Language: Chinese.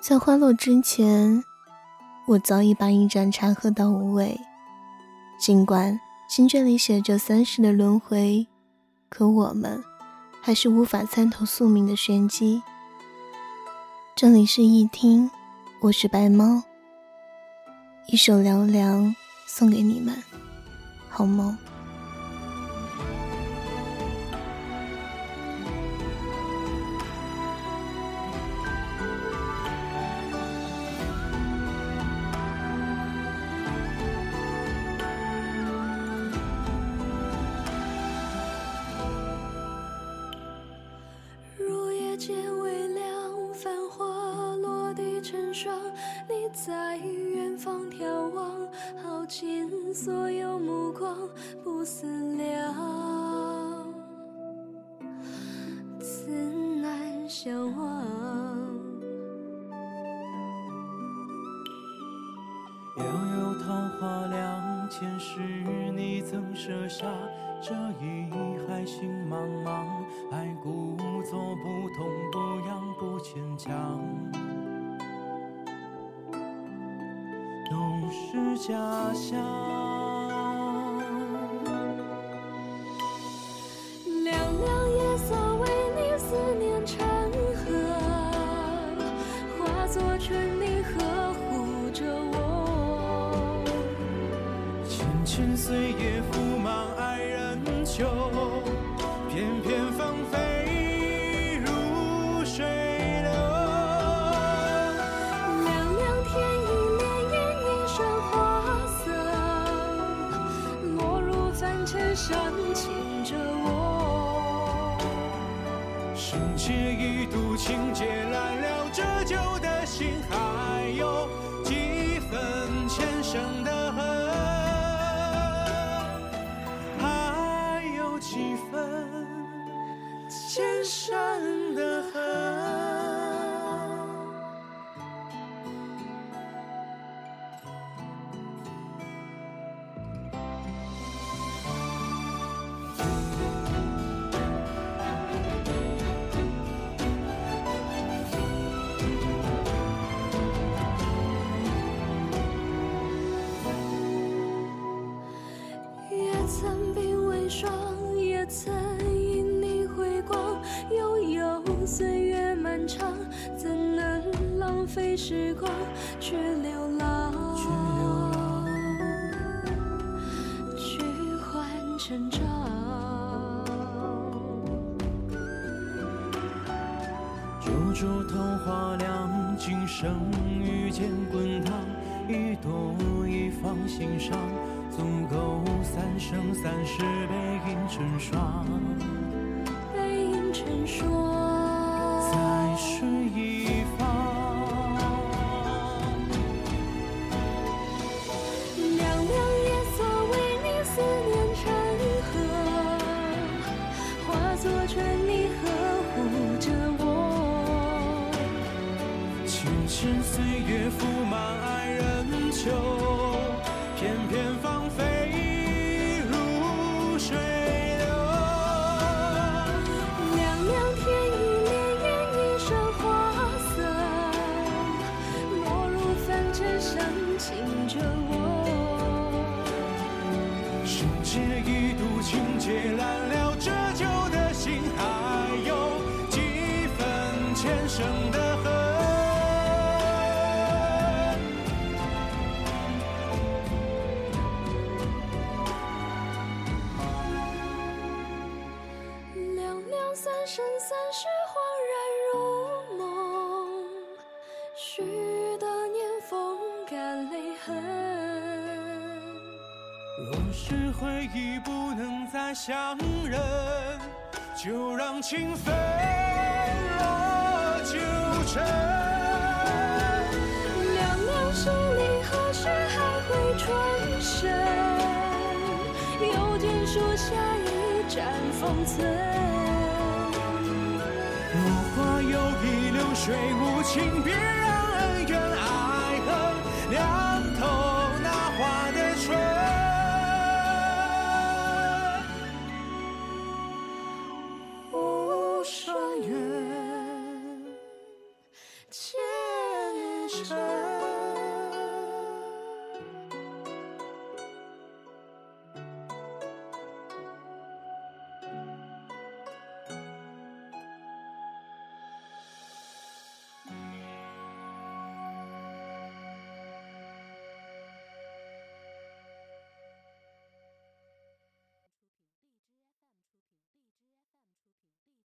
在花落之前，我早已把一盏茶喝到无味。尽管经卷里写着三世的轮回，可我们还是无法参透宿命的玄机。这里是一听，我是白猫。一首《凉凉》送给你们，好梦。在远方眺望，耗尽所有目光，不思量，此难相忘。悠悠桃花凉，前世你曾舍下这一海心茫茫，爱故作不痛不痒不牵强。都是假象。凉凉夜色为你思念成河，化作春泥呵护着我。千千岁月深情着我，世界一度情劫难了，折旧的心还有几分前生的曾鬓微霜，也曾因你回光。悠悠岁月漫长，怎能浪费时光去流浪？去换成长。灼灼桃花凉，今生遇见滚烫，一朵一放心上。足够三生三世背影成双，背影成双，在水一方。凉凉夜色为你思念成河，化作春泥呵护着我。千千岁前生的恨。两两三生三世恍然如梦，许多年风干泪痕。若是回忆不能再相认，就让情分成。两两心里何时还会转身？又见树下一盏风存。落花有意流水无情，别让双缘，前尘。